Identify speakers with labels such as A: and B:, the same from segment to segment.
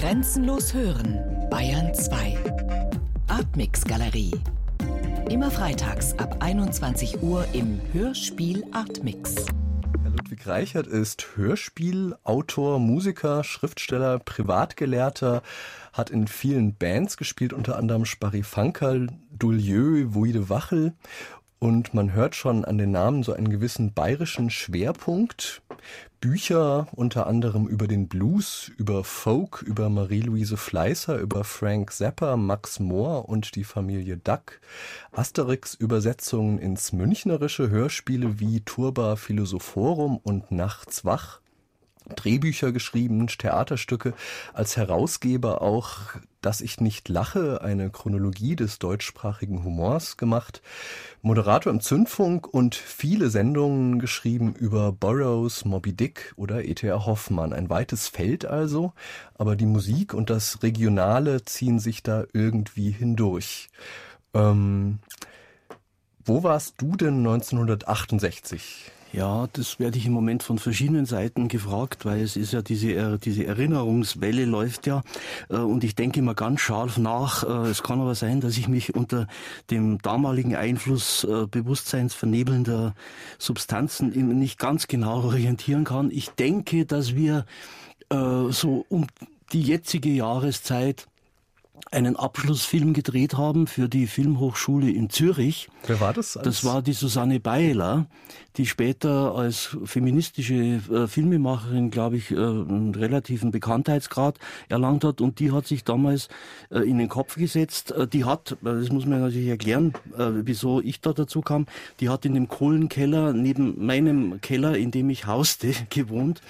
A: Grenzenlos hören, Bayern 2. Artmix Galerie. Immer freitags ab 21 Uhr im Hörspiel Artmix.
B: Herr Ludwig Reichert ist Hörspielautor, Musiker, Schriftsteller, Privatgelehrter, hat in vielen Bands gespielt, unter anderem Sparifankerl, Dulieu, Wuide Wachel und man hört schon an den Namen so einen gewissen bayerischen Schwerpunkt. Bücher unter anderem über den Blues, über Folk, über Marie-Louise Fleißer, über Frank Zappa, Max Mohr und die Familie Duck. Asterix-Übersetzungen ins Münchnerische, Hörspiele wie Turba Philosophorum und Nachts wach. Drehbücher geschrieben, Theaterstücke, als Herausgeber auch Dass ich nicht lache, eine Chronologie des deutschsprachigen Humors gemacht, Moderator im Zündfunk und viele Sendungen geschrieben über Burroughs, Moby Dick oder E.T.A. Hoffmann. Ein weites Feld also, aber die Musik und das Regionale ziehen sich da irgendwie hindurch. Ähm, wo warst du denn 1968?
C: Ja, das werde ich im Moment von verschiedenen Seiten gefragt, weil es ist ja diese, diese Erinnerungswelle läuft ja. Äh, und ich denke immer ganz scharf nach. Äh, es kann aber sein, dass ich mich unter dem damaligen Einfluss äh, bewusstseinsvernebelnder Substanzen nicht ganz genau orientieren kann. Ich denke, dass wir so um die jetzige Jahreszeit einen Abschlussfilm gedreht haben für die Filmhochschule in Zürich.
B: Wer war das?
C: Das war die Susanne Beiler, die später als feministische äh, Filmemacherin, glaube ich, äh, einen relativen Bekanntheitsgrad erlangt hat. Und die hat sich damals äh, in den Kopf gesetzt. Äh, die hat, äh, das muss man natürlich erklären, äh, wieso ich da dazu kam, die hat in dem Kohlenkeller neben meinem Keller, in dem ich hauste, gewohnt.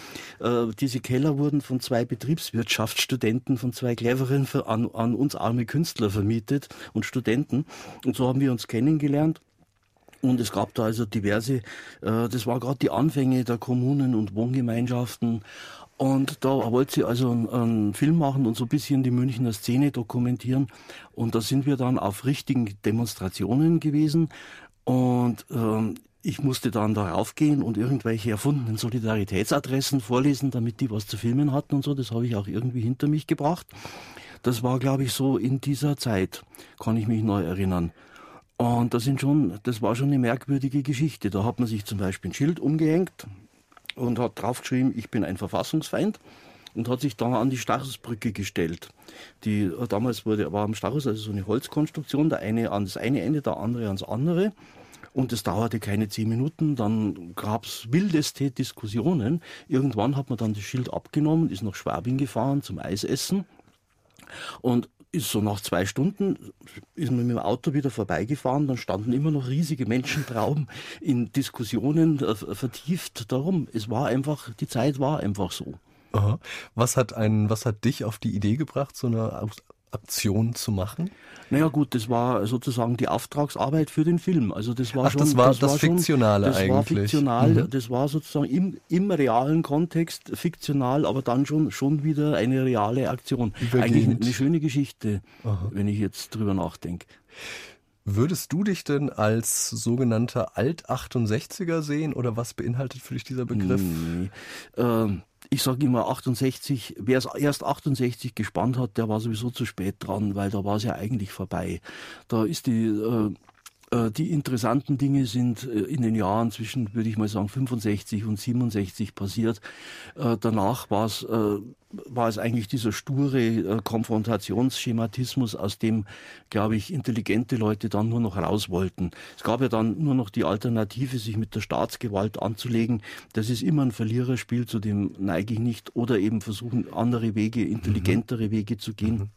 C: diese Keller wurden von zwei Betriebswirtschaftsstudenten, von zwei cleveren an, an uns arme Künstler vermietet und Studenten. Und so haben wir uns kennengelernt. Und es gab da also diverse, äh, das war gerade die Anfänge der Kommunen und Wohngemeinschaften. Und da wollte sie also einen, einen, Film machen und so ein bisschen die Münchner Szene dokumentieren. Und da sind wir dann auf richtigen Demonstrationen gewesen. Und ähm, ich musste dann darauf gehen und irgendwelche erfundenen Solidaritätsadressen vorlesen, damit die was zu filmen hatten und so. Das habe ich auch irgendwie hinter mich gebracht. Das war, glaube ich, so in dieser Zeit, kann ich mich neu erinnern. Und das sind schon, das war schon eine merkwürdige Geschichte. Da hat man sich zum Beispiel ein Schild umgehängt und hat draufgeschrieben, ich bin ein Verfassungsfeind und hat sich dann an die Stachusbrücke gestellt. Die äh, damals wurde, war am Stachus also so eine Holzkonstruktion, der eine an das eine Ende, der andere ans andere. Und es dauerte keine zehn Minuten, dann gab es wildeste Diskussionen. Irgendwann hat man dann das Schild abgenommen, ist nach Schwabing gefahren zum Eisessen und so nach zwei Stunden ist man mit dem Auto wieder vorbeigefahren, dann standen immer noch riesige Menschentrauben in Diskussionen äh, vertieft darum. Es war einfach, die Zeit war einfach so.
B: Aha. Was hat einen, was hat dich auf die Idee gebracht, so eine Aktion zu machen?
C: Naja gut, das war sozusagen die Auftragsarbeit für den Film. Also das war
B: Ach,
C: schon
B: das war das, das war Fiktionale
C: schon, das
B: eigentlich.
C: War fiktional, mhm. Das war sozusagen im, im realen Kontext fiktional, aber dann schon schon wieder eine reale Aktion. Übergehend. Eigentlich eine, eine schöne Geschichte, Aha. wenn ich jetzt drüber nachdenke.
B: Würdest du dich denn als sogenannter Alt-68er sehen oder was beinhaltet für dich dieser Begriff?
C: Nee. Ähm, ich sage immer 68, wer es erst 68 gespannt hat, der war sowieso zu spät dran, weil da war es ja eigentlich vorbei. Da ist die äh, die interessanten Dinge sind äh, in den Jahren zwischen, würde ich mal sagen, 65 und 67 passiert. Äh, danach war es, war es eigentlich dieser sture Konfrontationsschematismus, aus dem, glaube ich, intelligente Leute dann nur noch raus wollten. Es gab ja dann nur noch die Alternative, sich mit der Staatsgewalt anzulegen. Das ist immer ein Verliererspiel, zu dem neige ich nicht. Oder eben versuchen, andere Wege, intelligentere mhm. Wege zu gehen. Mhm.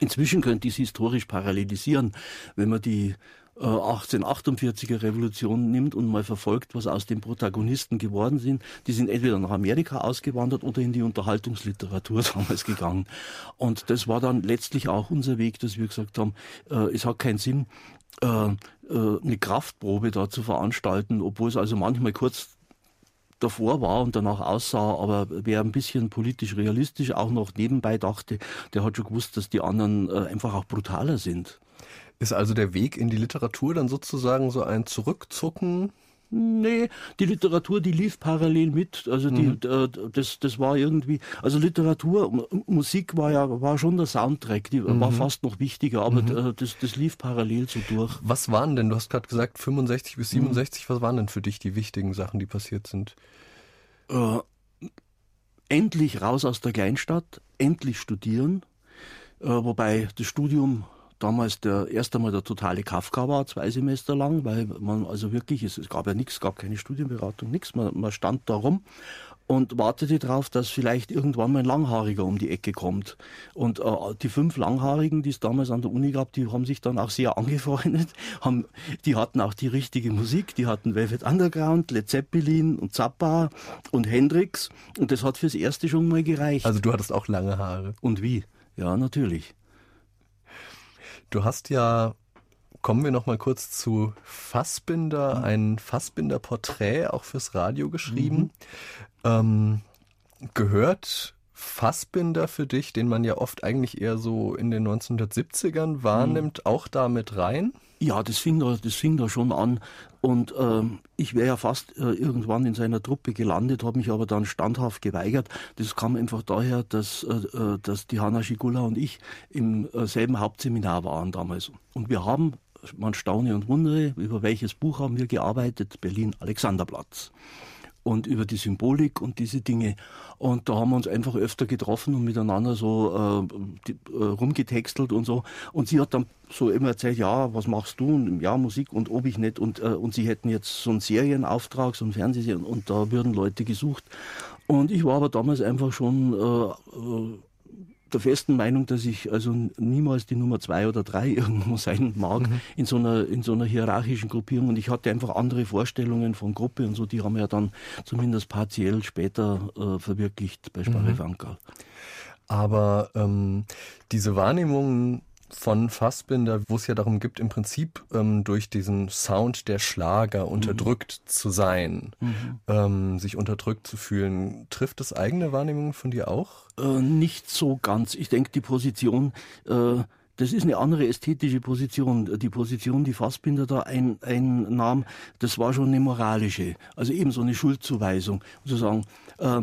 C: Inzwischen könnte ich es historisch parallelisieren, wenn man die 1848er äh, Revolution nimmt und mal verfolgt, was aus den Protagonisten geworden sind, die sind entweder nach Amerika ausgewandert oder in die Unterhaltungsliteratur damals gegangen. Und das war dann letztlich auch unser Weg, dass wir gesagt haben, äh, es hat keinen Sinn, äh, äh, eine Kraftprobe da zu veranstalten, obwohl es also manchmal kurz davor war und danach aussah, aber wer ein bisschen politisch realistisch auch noch nebenbei dachte, der hat schon gewusst, dass die anderen äh, einfach auch brutaler sind.
B: Ist also der Weg in die Literatur dann sozusagen so ein Zurückzucken
C: Nee, die Literatur, die lief parallel mit. Also die, mhm. äh, das, das war irgendwie, also Literatur, Musik war ja war schon der Soundtrack, die mhm. war fast noch wichtiger, aber mhm. das, das lief parallel so durch.
B: Was waren denn, du hast gerade gesagt 65 bis 67, was waren denn für dich die wichtigen Sachen, die passiert sind?
C: Äh, endlich raus aus der Kleinstadt, endlich studieren, äh, wobei das Studium damals der erst einmal der totale Kafka war, zwei Semester lang, weil man also wirklich, es, es gab ja nichts, gab keine Studienberatung, nichts, man, man stand da rum und wartete darauf, dass vielleicht irgendwann mal ein Langhaariger um die Ecke kommt. Und äh, die fünf Langhaarigen, die es damals an der Uni gab, die haben sich dann auch sehr angefreundet. Haben, die hatten auch die richtige Musik, die hatten Velvet Underground, Led Zeppelin und Zappa und Hendrix. Und das hat fürs Erste schon mal gereicht.
B: Also du hattest auch lange Haare.
C: Und wie? Ja, natürlich.
B: Du hast ja, kommen wir noch mal kurz zu Fassbinder, mhm. ein Fassbinder-Porträt auch fürs Radio geschrieben. Mhm. Ähm, gehört Fassbinder für dich, den man ja oft eigentlich eher so in den 1970ern wahrnimmt, mhm. auch damit rein?
C: Ja, das fing da, das fing da schon an. Und äh, ich wäre ja fast äh, irgendwann in seiner Truppe gelandet, habe mich aber dann standhaft geweigert. Das kam einfach daher, dass, äh, äh dass die Hanna Schigula und ich im äh, selben Hauptseminar waren damals. Und wir haben, man staune und wundere, über welches Buch haben wir gearbeitet? Berlin Alexanderplatz und über die Symbolik und diese Dinge. Und da haben wir uns einfach öfter getroffen und miteinander so äh, die, äh, rumgetextelt und so. Und sie hat dann so immer erzählt, ja, was machst du? Und ja, Musik und ob ich nicht. Und, äh, und sie hätten jetzt so einen Serienauftrag, so einen Fernsehserien und da würden Leute gesucht. Und ich war aber damals einfach schon äh, äh der festen Meinung, dass ich also niemals die Nummer zwei oder drei irgendwo sein mag mhm. in so einer in so einer hierarchischen Gruppierung. Und ich hatte einfach andere Vorstellungen von Gruppe und so. Die haben wir ja dann zumindest partiell später äh, verwirklicht bei Sparre mhm.
B: Aber ähm, diese Wahrnehmungen von Fassbinder, wo es ja darum gibt, im Prinzip ähm, durch diesen Sound der Schlager mhm. unterdrückt zu sein, mhm. ähm, sich unterdrückt zu fühlen. Trifft das eigene Wahrnehmung von dir auch?
C: Äh, nicht so ganz. Ich denke, die Position, äh, das ist eine andere ästhetische Position. Die Position, die Fassbinder da ein, einnahm, das war schon eine moralische. Also eben so eine Schuldzuweisung. zu sagen, äh,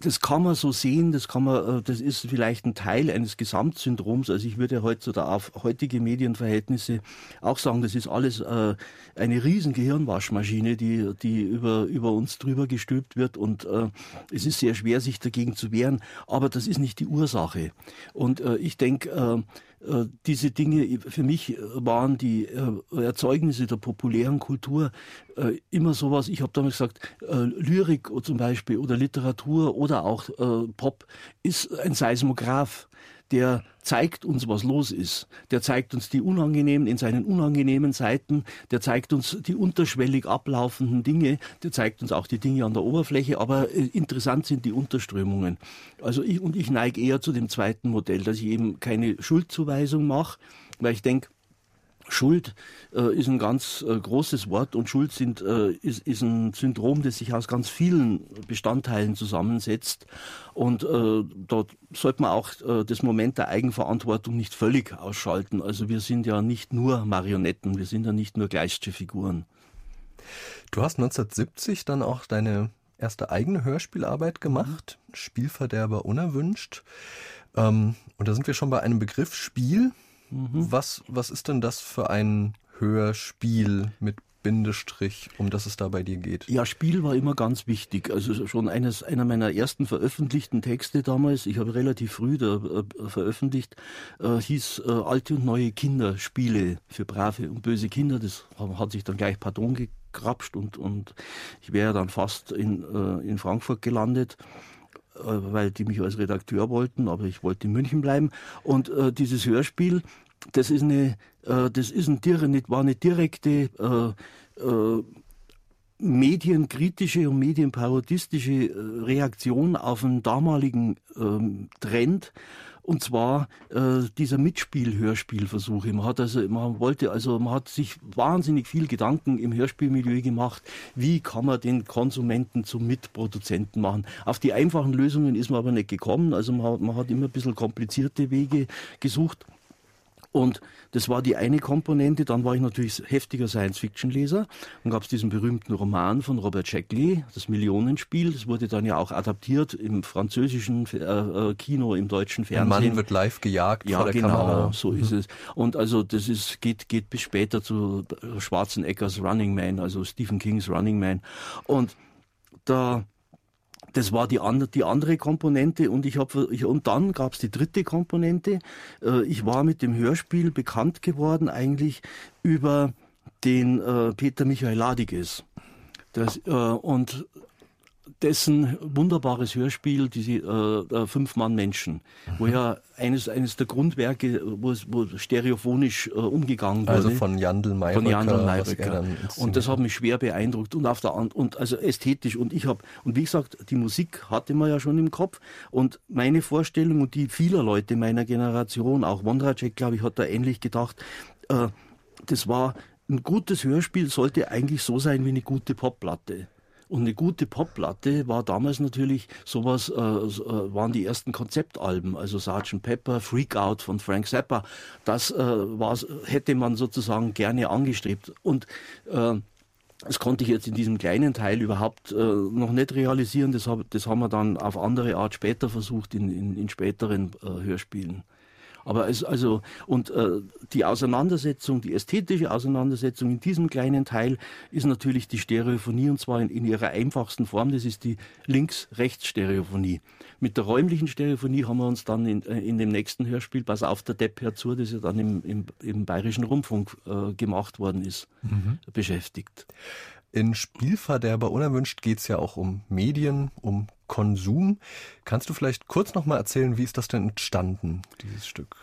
C: das kann man so sehen, das kann man, äh, das ist vielleicht ein Teil eines Gesamtsyndroms. Also ich würde heute auf heutige Medienverhältnisse auch sagen, das ist alles äh, eine riesen Gehirnwaschmaschine, die, die über, über uns drüber gestülpt wird und äh, es ist sehr schwer, sich dagegen zu wehren. Aber das ist nicht die Ursache. Und ich denke, diese Dinge für mich äh, waren die äh, Erzeugnisse der populären Kultur immer sowas. Ich habe damals gesagt, Lyrik zum Beispiel oder Literatur oder auch Pop ist ein Seismograph der zeigt uns, was los ist. Der zeigt uns die unangenehmen, in seinen unangenehmen Seiten, der zeigt uns die unterschwellig ablaufenden Dinge, der zeigt uns auch die Dinge an der Oberfläche, aber äh, interessant sind die Unterströmungen. Also ich, und ich neige eher zu dem zweiten Modell, dass ich eben keine Schuldzuweisung mache, weil ich denke, Schuld äh, ist ein ganz äh, großes Wort und Schuld sind, äh, ist, ist ein Syndrom, das sich aus ganz vielen Bestandteilen zusammensetzt. Und äh, dort sollte man auch äh, das Moment der Eigenverantwortung nicht völlig ausschalten. Also wir sind ja nicht nur Marionetten, wir sind ja nicht nur gleiche Figuren.
B: Du hast 1970 dann auch deine erste eigene Hörspielarbeit gemacht, Spielverderber unerwünscht. Ähm, und da sind wir schon bei einem Begriff Spiel. Mhm. Was, was ist denn das für ein Hörspiel mit Bindestrich, um das es da bei dir geht?
C: Ja, Spiel war immer ganz wichtig. Also schon eines, einer meiner ersten veröffentlichten Texte damals, ich habe relativ früh da, äh, veröffentlicht, äh, hieß äh, Alte und neue Kinder, Spiele für brave und böse Kinder. Das hat sich dann gleich Pardon gekrapscht und, und ich wäre dann fast in, äh, in Frankfurt gelandet. Äh, weil die mich als Redakteur wollten, aber ich wollte in München bleiben. Und äh, dieses Hörspiel, das ist eine, äh, das ist ein, war eine direkte äh, äh, medienkritische und medienparodistische äh, Reaktion auf einen damaligen ähm, Trend und zwar äh, dieser Mitspiel-Hörspielversuch. Man hat also, man wollte also, man hat sich wahnsinnig viel Gedanken im Hörspielmilieu gemacht. Wie kann man den Konsumenten zum Mitproduzenten machen? Auf die einfachen Lösungen ist man aber nicht gekommen. Also man hat, man hat immer ein bisschen komplizierte Wege gesucht. Und das war die eine Komponente. Dann war ich natürlich heftiger Science-Fiction-Leser. Dann gab es diesen berühmten Roman von Robert Shackley, das Millionenspiel. Das wurde dann ja auch adaptiert im französischen äh, äh Kino, im deutschen Fernsehen.
B: Ein Mann wird live gejagt
C: ja,
B: vor der
C: genau,
B: Kamera.
C: so ist mhm. es. Und also das ist geht geht bis später zu Schwarzeneggers Running Man, also Stephen Kings Running Man. Und da das war die, andere, die andere Komponente und ich habe ich, und dann gab es die dritte Komponente. Äh, ich war mit dem Hörspiel bekannt geworden eigentlich über den äh, Peter Michael Ladiges. Das, äh, und dessen wunderbares Hörspiel, diese äh, Fünf Mann Menschen, mhm. wo ja eines, eines der Grundwerke, wo, wo stereophonisch äh, umgegangen
B: also wurde. Also von Jandl Mayröcker.
C: Von Jandl Mayröcker. Und das hat mich schwer beeindruckt und auf der und also ästhetisch und ich habe und wie gesagt, die Musik hatte man ja schon im Kopf und meine Vorstellung und die vieler Leute meiner Generation, auch Wondracek, glaube ich, hat da ähnlich gedacht. Äh, das war ein gutes Hörspiel sollte eigentlich so sein wie eine gute Popplatte. Und eine gute Popplatte war damals natürlich sowas, äh, äh, waren die ersten Konzeptalben, also Sgt. Pepper, Freak Out von Frank Zappa. Das äh, war, hätte man sozusagen gerne angestrebt. Und äh, das konnte ich jetzt in diesem kleinen Teil überhaupt äh, noch nicht realisieren. Das, hab, das haben wir dann auf andere Art später versucht in, in, in späteren äh, Hörspielen. Aber es, also, und äh, die Auseinandersetzung, die ästhetische Auseinandersetzung in diesem kleinen Teil ist natürlich die Stereophonie und zwar in, in ihrer einfachsten Form. Das ist die Links-Rechts-Stereophonie. Mit der räumlichen Stereophonie haben wir uns dann in, äh, in dem nächsten Hörspiel, Pass auf der Depp herzu, das ja dann im, im, im Bayerischen Rundfunk äh, gemacht worden ist, mhm. beschäftigt.
B: In Spielverderber unerwünscht geht es ja auch um Medien, um Konsum. Kannst du vielleicht kurz noch mal erzählen, wie ist das denn entstanden, dieses Stück?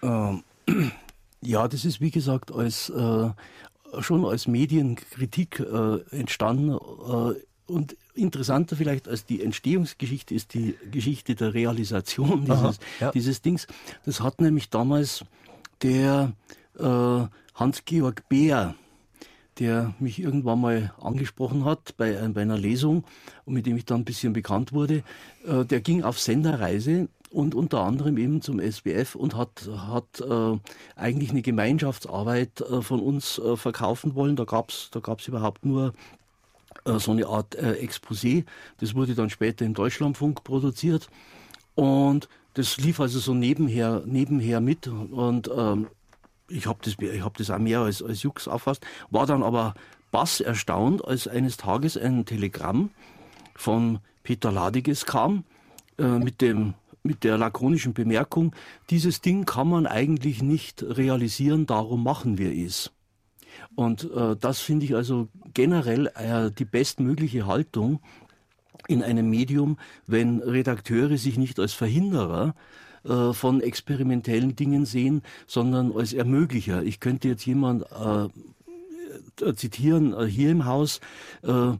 C: Ähm, ja, das ist wie gesagt als äh, schon als Medienkritik äh, entstanden äh, und interessanter vielleicht als die Entstehungsgeschichte ist die Geschichte der Realisation dieses, Aha, ja. dieses Dings. Das hat nämlich damals der äh, Hans-Georg Beer der mich irgendwann mal angesprochen hat bei, äh, bei einer Lesung und mit dem ich dann ein bisschen bekannt wurde. Äh, der ging auf Senderreise und unter anderem eben zum SBF und hat, hat äh, eigentlich eine Gemeinschaftsarbeit äh, von uns äh, verkaufen wollen. Da gab's da gab's überhaupt nur äh, so eine Art äh, Exposé. Das wurde dann später im Deutschlandfunk produziert. Und das lief also so nebenher, nebenher mit. Und ähm, ich habe das, hab das auch mehr als, als Jux auffasst, war dann aber bass erstaunt, als eines Tages ein Telegramm von Peter Ladiges kam äh, mit dem mit der lakonischen Bemerkung, dieses Ding kann man eigentlich nicht realisieren, darum machen wir es. Und äh, das finde ich also generell äh, die bestmögliche Haltung in einem Medium, wenn Redakteure sich nicht als Verhinderer äh, von experimentellen Dingen sehen, sondern als Ermöglicher. Ich könnte jetzt jemand äh, äh zitieren äh, hier im Haus, äh,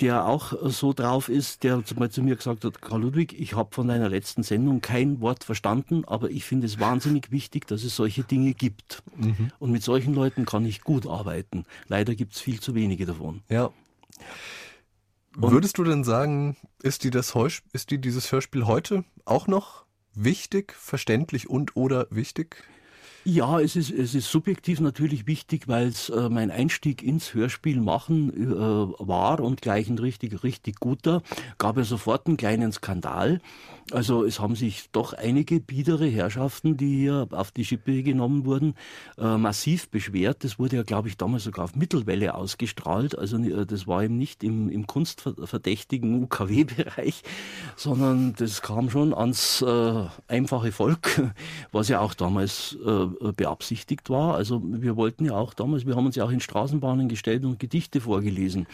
C: der auch so drauf ist, der mal zu mir gesagt hat, Karl Ludwig, ich habe von deiner letzten Sendung kein Wort verstanden, aber ich finde es wahnsinnig wichtig, dass es solche Dinge gibt. Mhm. Und mit solchen Leuten kann ich gut arbeiten. Leider gibt es viel zu wenige davon.
B: Ja. Und Würdest du denn sagen, ist die das ist die dieses Hörspiel heute auch noch wichtig, verständlich und oder wichtig?
C: Ja, es ist, es ist subjektiv natürlich wichtig, weil es äh, mein Einstieg ins Hörspiel machen äh, war und gleich ein richtig, richtig guter. Gab ja sofort einen kleinen Skandal. Also es haben sich doch einige biedere Herrschaften, die hier auf die Schippe genommen wurden, äh, massiv beschwert. Das wurde ja, glaube ich, damals sogar auf Mittelwelle ausgestrahlt. Also äh, das war eben nicht im, im kunstverdächtigen UKW-Bereich, sondern das kam schon ans äh, einfache Volk, was ja auch damals äh, beabsichtigt war. Also wir wollten ja auch damals, wir haben uns ja auch in Straßenbahnen gestellt und Gedichte vorgelesen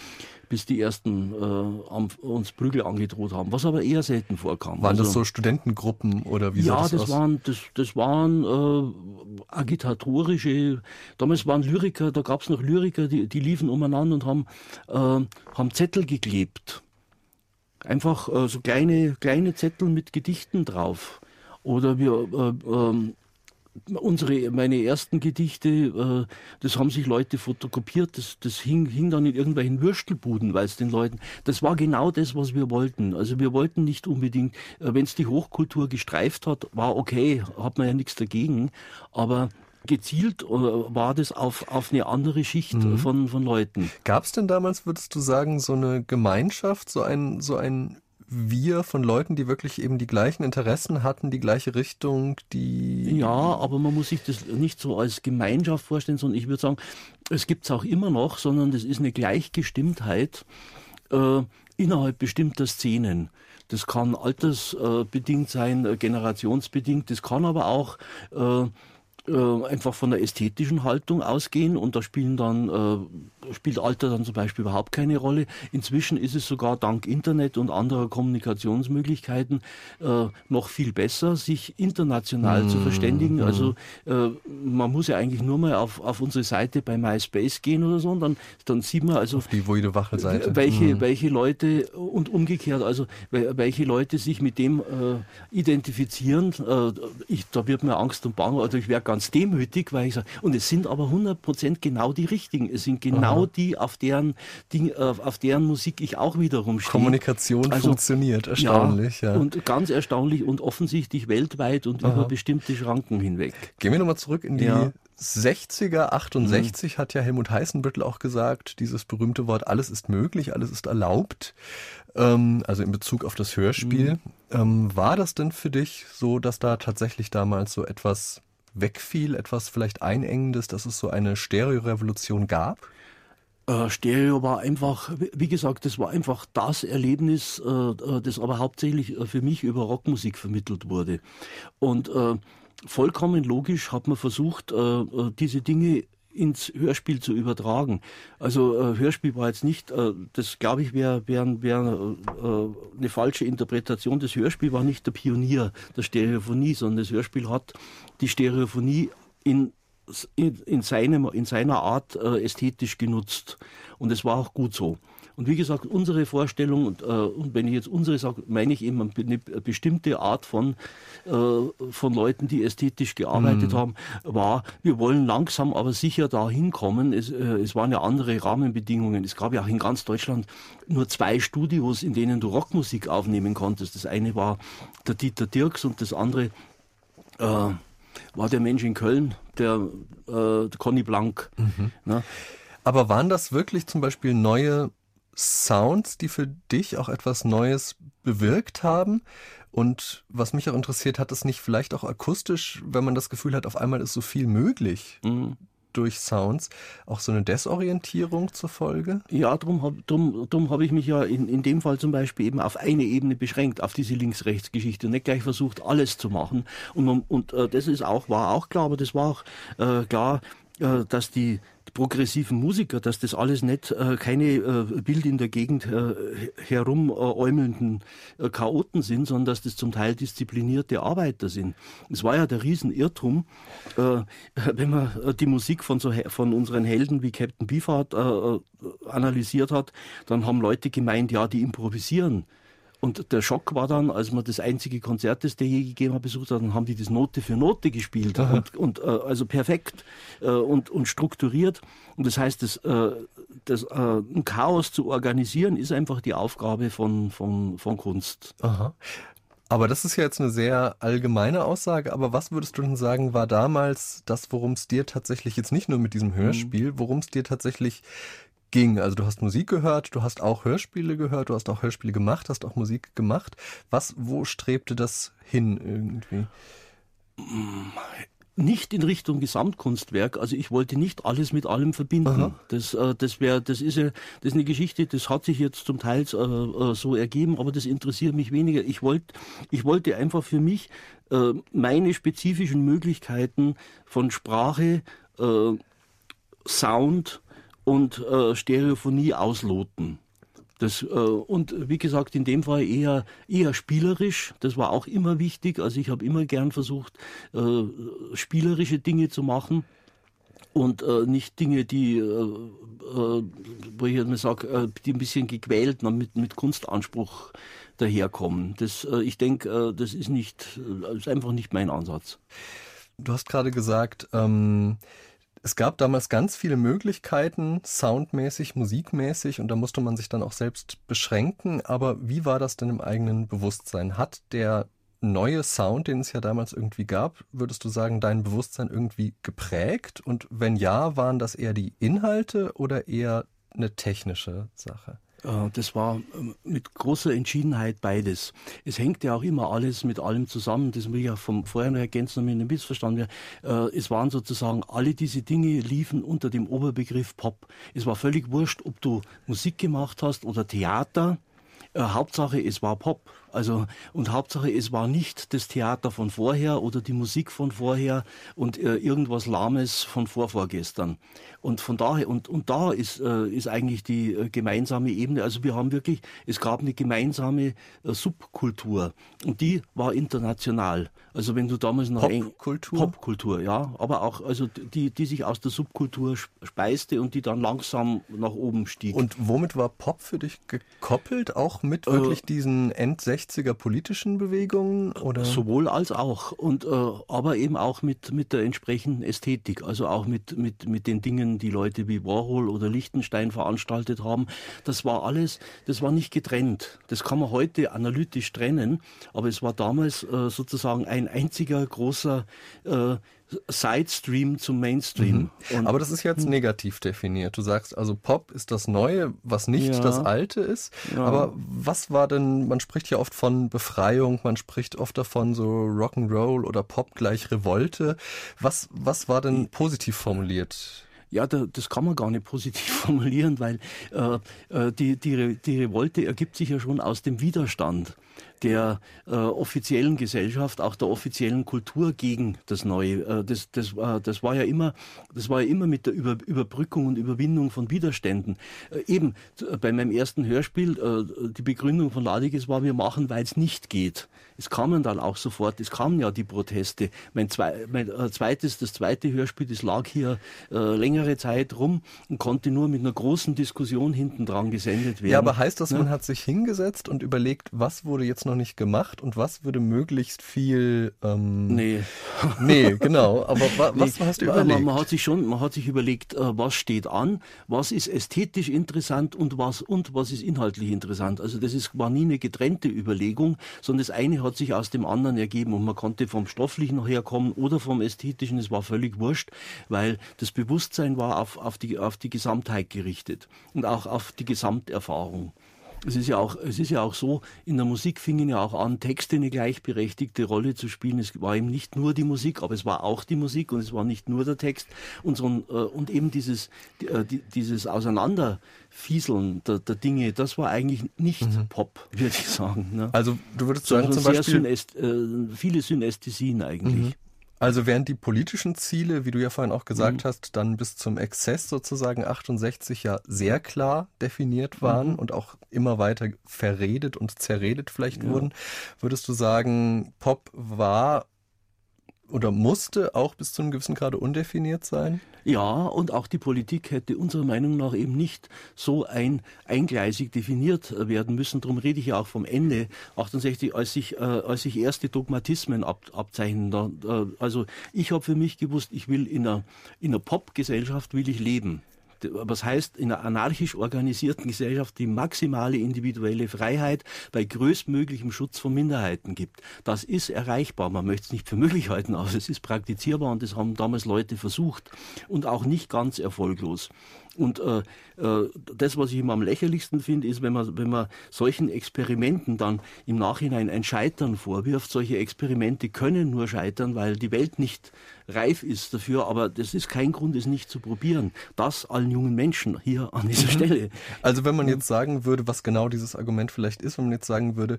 C: bis die ersten äh, uns Prügel angedroht haben, was aber eher selten vorkam.
B: Waren also, das so Studentengruppen oder wie
C: ja,
B: sah das,
C: das aus? Waren, das, das waren äh, agitatorische, damals waren Lyriker, da gab es noch Lyriker, die, die liefen umeinander und haben, äh, haben Zettel geklebt. Einfach äh, so kleine, kleine Zettel mit Gedichten drauf. Oder wir, äh, ähm, unsere, meine ersten Gedichte, äh, das haben sich Leute fotokopiert, das, das hing, hing dann in irgendwelchen Würstelbuden, weil es den Leuten, das war genau das, was wir wollten. Also wir wollten nicht unbedingt, äh, wenn es die Hochkultur gestreift hat, war okay, hat man ja nichts dagegen, aber gezielt äh, war das auf, auf eine andere Schicht mhm. von, von Leuten.
B: Gab es denn damals, würdest du sagen, so eine Gemeinschaft, so ein, so ein wir von Leuten, die wirklich eben die gleichen Interessen hatten, die gleiche Richtung, die.
C: Ja, aber man muss sich das nicht so als Gemeinschaft vorstellen, sondern ich würde sagen, es gibt es auch immer noch, sondern das ist eine Gleichgestimmtheit äh, innerhalb bestimmter Szenen. Das kann altersbedingt sein, äh, generationsbedingt, das kann aber auch äh, äh, einfach von der ästhetischen Haltung ausgehen und da spielen dann äh, spielt Alter dann zum Beispiel überhaupt keine Rolle. Inzwischen ist es sogar dank Internet und anderer Kommunikationsmöglichkeiten äh, noch viel besser, sich international mm. zu verständigen. Mm. Also äh, man muss ja eigentlich nur mal auf, auf unsere Seite bei MySpace gehen oder so und dann, dann sieht man also
B: auf die Woide.
C: Welche, mm. welche Leute und umgekehrt, also welche Leute sich mit dem äh, identifizieren. Ich, da wird mir Angst und Bang, also ich wäre ganz demütig, weil ich sage, und es sind aber 100 Prozent genau die richtigen. Es sind genau Aha. die, auf deren, die, auf deren Musik ich auch wiederum stehe.
B: Kommunikation also, funktioniert, erstaunlich.
C: Ja, ja, Und ganz erstaunlich und offensichtlich weltweit und Aha. über bestimmte Schranken hinweg.
B: Gehen wir nochmal zurück in die ja. 60er, 68 mhm. hat ja Helmut Heißenbüttel auch gesagt, dieses berühmte Wort, alles ist möglich, alles ist erlaubt, ähm, also in Bezug auf das Hörspiel. Mhm. Ähm, war das denn für dich so, dass da tatsächlich damals so etwas wegfiel, etwas vielleicht Einengendes, dass es so eine Stereo-Revolution gab?
C: Äh, Stereo war einfach, wie gesagt, das war einfach das Erlebnis, äh, äh, das aber hauptsächlich für mich über Rockmusik vermittelt wurde. Und vollkommen logisch hat man versucht, diese Dinge ins Hörspiel zu übertragen. Also äh, Hörspiel war jetzt nicht, äh, das glaube ich wäre wär, wär, äh, eine falsche Interpretation. Das Hörspiel war nicht der Pionier der Stereophonie, sondern das Hörspiel hat die Stereophonie in in, in, seinem, in seiner Art äh, ästhetisch genutzt. Und es war auch gut so. Und wie gesagt, unsere Vorstellung, und, äh, und wenn ich jetzt unsere sage, meine ich eben eine bestimmte Art von, äh, von Leuten, die ästhetisch gearbeitet mhm. haben, war, wir wollen langsam aber sicher dahin kommen. Es, äh, es waren ja andere Rahmenbedingungen. Es gab ja auch in ganz Deutschland nur zwei Studios, in denen du Rockmusik aufnehmen konntest. Das eine war der Dieter Dirks und das andere äh, war der Mensch in Köln, der, äh, der Conny Blank. Mhm.
B: Ne? Aber waren das wirklich zum Beispiel neue Sounds, die für dich auch etwas Neues bewirkt haben? Und was mich auch interessiert, hat es nicht vielleicht auch akustisch, wenn man das Gefühl hat, auf einmal ist so viel möglich? Mhm durch Sounds auch so eine Desorientierung zur Folge?
C: Ja, darum habe drum, drum hab ich mich ja in, in dem Fall zum Beispiel eben auf eine Ebene beschränkt, auf diese Links-Rechts-Geschichte und nicht gleich versucht, alles zu machen. Und, man, und äh, das ist auch, war auch klar, aber das war auch äh, klar, äh, dass die progressiven Musiker, dass das alles nicht äh, keine äh, Bild in der Gegend äh, herumäumelnden äh, Chaoten sind, sondern dass das zum Teil disziplinierte Arbeiter sind. Es war ja der Riesenirrtum, äh, wenn man äh, die Musik von, so, von unseren Helden wie Captain Beefheart äh, analysiert hat, dann haben Leute gemeint, ja, die improvisieren. Und der Schock war dann, als man das einzige Konzert, das der je gegeben hat, besucht hat, dann haben die das Note für Note gespielt und, und äh, also perfekt äh, und, und strukturiert. Und das heißt, das, äh, das äh, ein Chaos zu organisieren, ist einfach die Aufgabe von, von, von Kunst.
B: Aha. Aber das ist ja jetzt eine sehr allgemeine Aussage. Aber was würdest du denn sagen, war damals das, worum es dir tatsächlich jetzt nicht nur mit diesem Hörspiel, mhm. worum es dir tatsächlich ging. Also du hast Musik gehört, du hast auch Hörspiele gehört, du hast auch Hörspiele gemacht, hast auch Musik gemacht. Was, wo strebte das hin irgendwie?
C: Nicht in Richtung Gesamtkunstwerk. Also ich wollte nicht alles mit allem verbinden. Aha. Das, äh, das wäre, das ist ja, das ist eine Geschichte. Das hat sich jetzt zum Teil äh, äh, so ergeben, aber das interessiert mich weniger. Ich wollte, ich wollte einfach für mich äh, meine spezifischen Möglichkeiten von Sprache, äh, Sound, und äh, Stereophonie ausloten. Das, äh, und wie gesagt, in dem Fall eher, eher spielerisch. Das war auch immer wichtig. Also ich habe immer gern versucht, äh, spielerische Dinge zu machen und äh, nicht Dinge, die, äh, äh, wo ich mir sage, äh, die ein bisschen gequält mit, mit Kunstanspruch daherkommen. Das, äh, ich denke, äh, das ist nicht, äh, ist einfach nicht mein Ansatz.
B: Du hast gerade gesagt, ähm, es gab damals ganz viele Möglichkeiten, soundmäßig, musikmäßig, und da musste man sich dann auch selbst beschränken. Aber wie war das denn im eigenen Bewusstsein? Hat der neue Sound, den es ja damals irgendwie gab, würdest du sagen, dein Bewusstsein irgendwie geprägt? Und wenn ja, waren das eher die Inhalte oder eher eine technische Sache?
C: Äh, das war ähm, mit großer Entschiedenheit beides. Es hängt ja auch immer alles mit allem zusammen. Das will ich ja vom vorher ergänzen, damit nicht missverstanden wird. Äh, es waren sozusagen alle diese Dinge liefen unter dem Oberbegriff Pop. Es war völlig wurscht, ob du Musik gemacht hast oder Theater. Äh, Hauptsache, es war Pop. Also, und Hauptsache, es war nicht das Theater von vorher oder die Musik von vorher und äh, irgendwas Lahmes von vorvorgestern. Und von daher, und, und da ist, äh, ist eigentlich die äh, gemeinsame Ebene. Also wir haben wirklich, es gab eine gemeinsame äh, Subkultur. Und die war international. Also wenn du damals
B: noch Popkultur?
C: Popkultur, ja. Aber auch, also die, die sich aus der Subkultur speiste und die dann langsam nach oben stieg.
B: Und womit war Pop für dich gekoppelt? Auch mit äh, wirklich diesen End 60er politischen Bewegungen? Oder?
C: Sowohl als auch. Und, äh, aber eben auch mit, mit der entsprechenden Ästhetik. Also auch mit, mit, mit den Dingen, die Leute wie Warhol oder Lichtenstein veranstaltet haben. Das war alles, das war nicht getrennt. Das kann man heute analytisch trennen, aber es war damals äh, sozusagen ein einziger großer äh, Sidestream zum Mainstream.
B: Mhm. Aber das ist jetzt negativ definiert. Du sagst also, Pop ist das Neue, was nicht ja. das Alte ist. Ja. Aber was war denn, man spricht ja oft von Befreiung, man spricht oft davon so Rock'n'Roll oder Pop gleich Revolte. Was, was war denn positiv formuliert?
C: Ja, da, das kann man gar nicht positiv formulieren, weil äh, äh, die, die, die Revolte ergibt sich ja schon aus dem Widerstand der äh, offiziellen Gesellschaft, auch der offiziellen Kultur gegen das Neue. Äh, das, das, äh, das war ja immer, das war ja immer mit der Über, Überbrückung und Überwindung von Widerständen. Äh, eben äh, bei meinem ersten Hörspiel äh, die Begründung von Ladiges war, wir machen, weil es nicht geht. Es kamen dann auch sofort, es kamen ja die Proteste. Mein, zwei, mein zweites, das zweite Hörspiel, das lag hier längere Zeit rum und konnte nur mit einer großen Diskussion hinten dran gesendet werden.
B: Ja, aber heißt das, ja? man hat sich hingesetzt und überlegt, was wurde jetzt noch nicht gemacht und was würde möglichst viel. Ähm,
C: nee.
B: Nee, genau. Aber wa, was nee, hast du überlegt?
C: Man, man, hat sich schon, man hat sich überlegt, äh, was steht an, was ist ästhetisch interessant und was und was ist inhaltlich interessant. Also das ist, war nie eine getrennte Überlegung, sondern das eine hat sich aus dem anderen ergeben und man konnte vom Stofflichen herkommen oder vom Ästhetischen, es war völlig wurscht, weil das Bewusstsein war auf, auf, die, auf die Gesamtheit gerichtet und auch auf die Gesamterfahrung. Es ist ja auch, es ist ja auch so, in der Musik fingen ja auch an, Texte eine gleichberechtigte Rolle zu spielen. Es war eben nicht nur die Musik, aber es war auch die Musik und es war nicht nur der Text und so, äh, und eben dieses, äh, dieses Auseinanderfieseln der, der Dinge, das war eigentlich nicht mhm. Pop, würde ich sagen. Ne?
B: Also du würdest sagen,
C: zum Beispiel Synäst, äh, viele Synästhesien eigentlich. Mhm.
B: Also während die politischen Ziele, wie du ja vorhin auch gesagt mhm. hast, dann bis zum Exzess sozusagen 68 ja sehr klar definiert waren mhm. und auch immer weiter verredet und zerredet vielleicht ja. wurden, würdest du sagen, Pop war oder musste auch bis zu einem gewissen Grade undefiniert sein?
C: Ja, und auch die Politik hätte unserer Meinung nach eben nicht so ein eingleisig definiert werden müssen. Darum rede ich ja auch vom Ende 68, als sich, äh, als sich erste Dogmatismen ab, abzeichnen. Da, äh, also ich habe für mich gewusst, ich will in einer, in einer Pop-Gesellschaft will ich leben was heißt in einer anarchisch organisierten Gesellschaft die maximale individuelle Freiheit bei größtmöglichem Schutz von Minderheiten gibt. Das ist erreichbar. Man möchte es nicht für möglich halten, aber es ist praktizierbar und das haben damals Leute versucht und auch nicht ganz erfolglos. Und äh, äh, das, was ich immer am lächerlichsten finde, ist, wenn man, wenn man solchen Experimenten dann im Nachhinein ein Scheitern vorwirft. Solche Experimente können nur scheitern, weil die Welt nicht reif ist dafür, aber das ist kein Grund, es nicht zu probieren. Das allen jungen Menschen hier an dieser mhm. Stelle.
B: Also wenn man jetzt sagen würde, was genau dieses Argument vielleicht ist, wenn man jetzt sagen würde,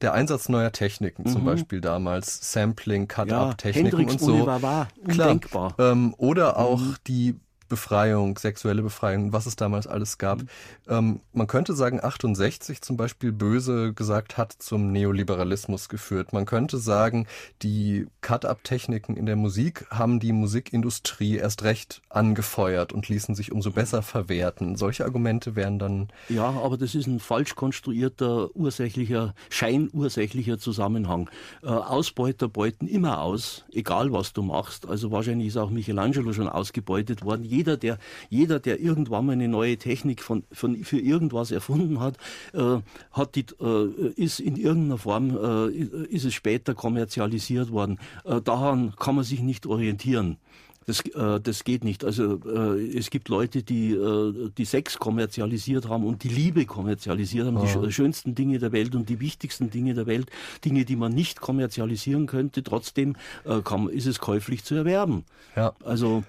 B: der Einsatz neuer Techniken, mhm. zum Beispiel damals Sampling, Cut-Up-Techniken ja, und so.
C: War undenkbar.
B: Klar, ähm, oder auch mhm. die Befreiung, sexuelle Befreiung, was es damals alles gab. Mhm. Ähm, man könnte sagen, 68 zum Beispiel böse gesagt hat zum Neoliberalismus geführt. Man könnte sagen, die Cut-up-Techniken in der Musik haben die Musikindustrie erst recht angefeuert und ließen sich umso besser verwerten. Solche Argumente wären dann.
C: Ja, aber das ist ein falsch konstruierter ursächlicher, scheinursächlicher Zusammenhang. Äh, Ausbeuter beuten immer aus, egal was du machst. Also wahrscheinlich ist auch Michelangelo schon ausgebeutet worden. Jeder, der, jeder, der irgendwann mal eine neue Technik von, von, für irgendwas erfunden hat, äh, hat die, äh, ist in irgendeiner Form, äh, ist es später kommerzialisiert worden. Äh, daran kann man sich nicht orientieren. Das, äh, das geht nicht. Also äh, es gibt Leute, die äh, die Sex kommerzialisiert haben und die Liebe kommerzialisiert haben, oh. die schönsten Dinge der Welt und die wichtigsten Dinge der Welt, Dinge, die man nicht kommerzialisieren könnte. Trotzdem äh, kann, ist es käuflich zu erwerben. Ja. Also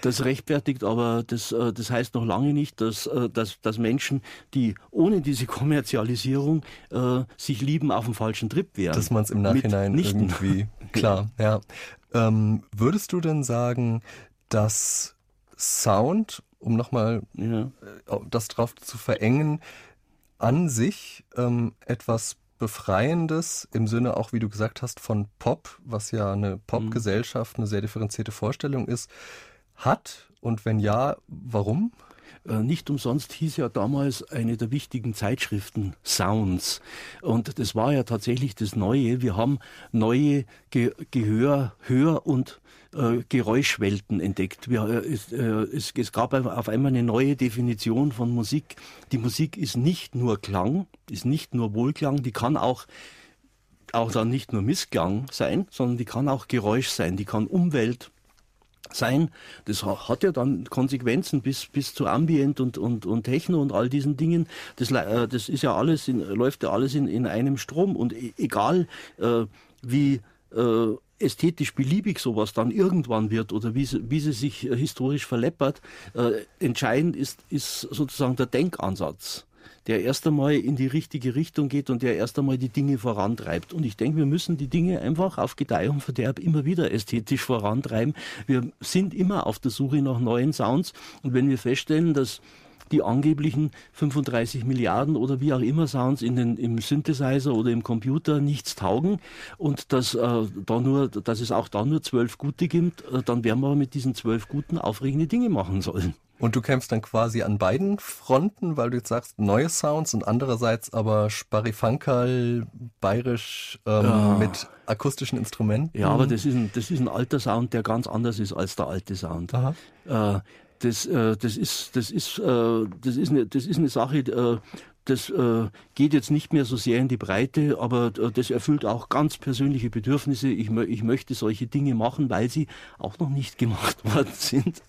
C: das rechtfertigt aber, das, äh, das heißt noch lange nicht, dass, äh, dass, dass Menschen, die ohne diese Kommerzialisierung äh, sich lieben, auf dem falschen Trip wären.
B: Dass man es im Nachhinein irgendwie, klar, ja. Ähm, würdest du denn sagen, dass Sound, um nochmal ja. Äh, das drauf zu verengen, an sich ähm, etwas Befreiendes im Sinne auch, wie du gesagt hast, von Pop, was ja eine Popgesellschaft, eine sehr differenzierte Vorstellung ist, hat? Und wenn ja, warum?
C: Äh, nicht umsonst hieß ja damals eine der wichtigen Zeitschriften Sounds. Und das war ja tatsächlich das Neue. Wir haben neue Ge Gehör, Hör- und äh, Geräuschwelten entdeckt. Wir, äh, es, äh, es, gab auf einmal eine neue Definition von Musik. Die Musik ist nicht nur Klang, ist nicht nur Wohlklang, die kann auch auch dann nicht nur Missklang sein, sondern die kann auch Geräusch sein, die kann Umwelt sein. Das hat ja dann Konsequenzen bis, bis zu Ambient und, und, und Techno und all diesen Dingen. Das, äh, das ist ja alles in, läuft ja alles in, in einem Strom und e, egal äh, wie äh, ästhetisch beliebig sowas dann irgendwann wird oder wie sie, wie sie sich historisch verleppert, äh, entscheidend ist, ist sozusagen der Denkansatz der erst einmal in die richtige Richtung geht und der erst einmal die Dinge vorantreibt. Und ich denke, wir müssen die Dinge einfach auf Gedeih und Verderb immer wieder ästhetisch vorantreiben. Wir sind immer auf der Suche nach neuen Sounds. Und wenn wir feststellen, dass die angeblichen 35 Milliarden oder wie auch immer Sounds in den, im Synthesizer oder im Computer nichts taugen und dass, äh, da nur, dass es auch da nur zwölf gute gibt, äh, dann werden wir mit diesen zwölf guten aufregende Dinge machen sollen.
B: Und du kämpfst dann quasi an beiden Fronten, weil du jetzt sagst, neue Sounds und andererseits aber Sparrifankal, bayerisch ähm, ja. mit akustischen Instrumenten.
C: Ja, aber das ist, ein, das ist ein alter Sound, der ganz anders ist als der alte Sound. Aha. Äh, das, äh, das ist, das ist, äh, das ist eine, das ist eine Sache, äh, das äh, geht jetzt nicht mehr so sehr in die Breite, aber äh, das erfüllt auch ganz persönliche Bedürfnisse. Ich, ich möchte solche Dinge machen, weil sie auch noch nicht gemacht worden sind.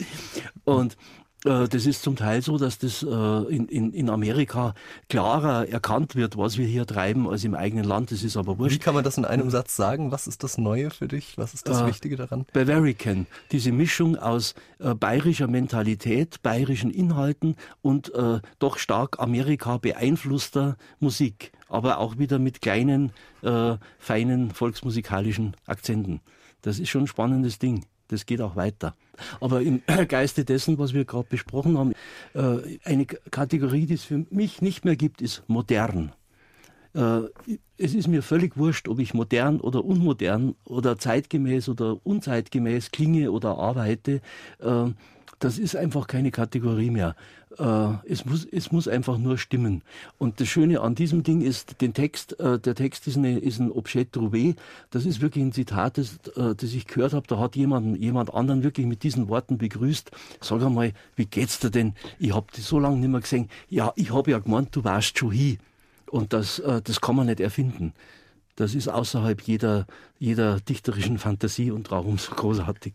C: Und das ist zum Teil so, dass das äh, in, in, in Amerika klarer erkannt wird, was wir hier treiben, als im eigenen Land. Das ist aber wurscht.
B: Wie kann man das in einem Satz sagen? Was ist das Neue für dich? Was ist das äh, Wichtige daran?
C: Bavarican, diese Mischung aus äh, bayerischer Mentalität, bayerischen Inhalten und äh, doch stark Amerika beeinflusster Musik, aber auch wieder mit kleinen, äh, feinen volksmusikalischen Akzenten. Das ist schon ein spannendes Ding das geht auch weiter. Aber im Geiste dessen, was wir gerade besprochen haben, äh, eine Kategorie, die es für mich nicht mehr gibt, ist modern. Äh, es ist mir völlig wurscht, ob ich modern oder unmodern oder zeitgemäß oder unzeitgemäß klinge oder arbeite. Das ist einfach keine Kategorie mehr. Äh, es, muss, es muss einfach nur stimmen. Und das Schöne an diesem Ding ist, den Text, äh, der Text ist, eine, ist ein Objet trouvé. Das ist wirklich ein Zitat, das, äh, das ich gehört habe. Da hat jemand, jemand anderen wirklich mit diesen Worten begrüßt. Sag einmal, wie geht's dir denn? Ich hab dich so lange nicht mehr gesehen. Ja, ich habe ja gemeint, du warst schon hier. Und das, äh, das kann man nicht erfinden. Das ist außerhalb jeder, jeder dichterischen Fantasie und darum so großartig.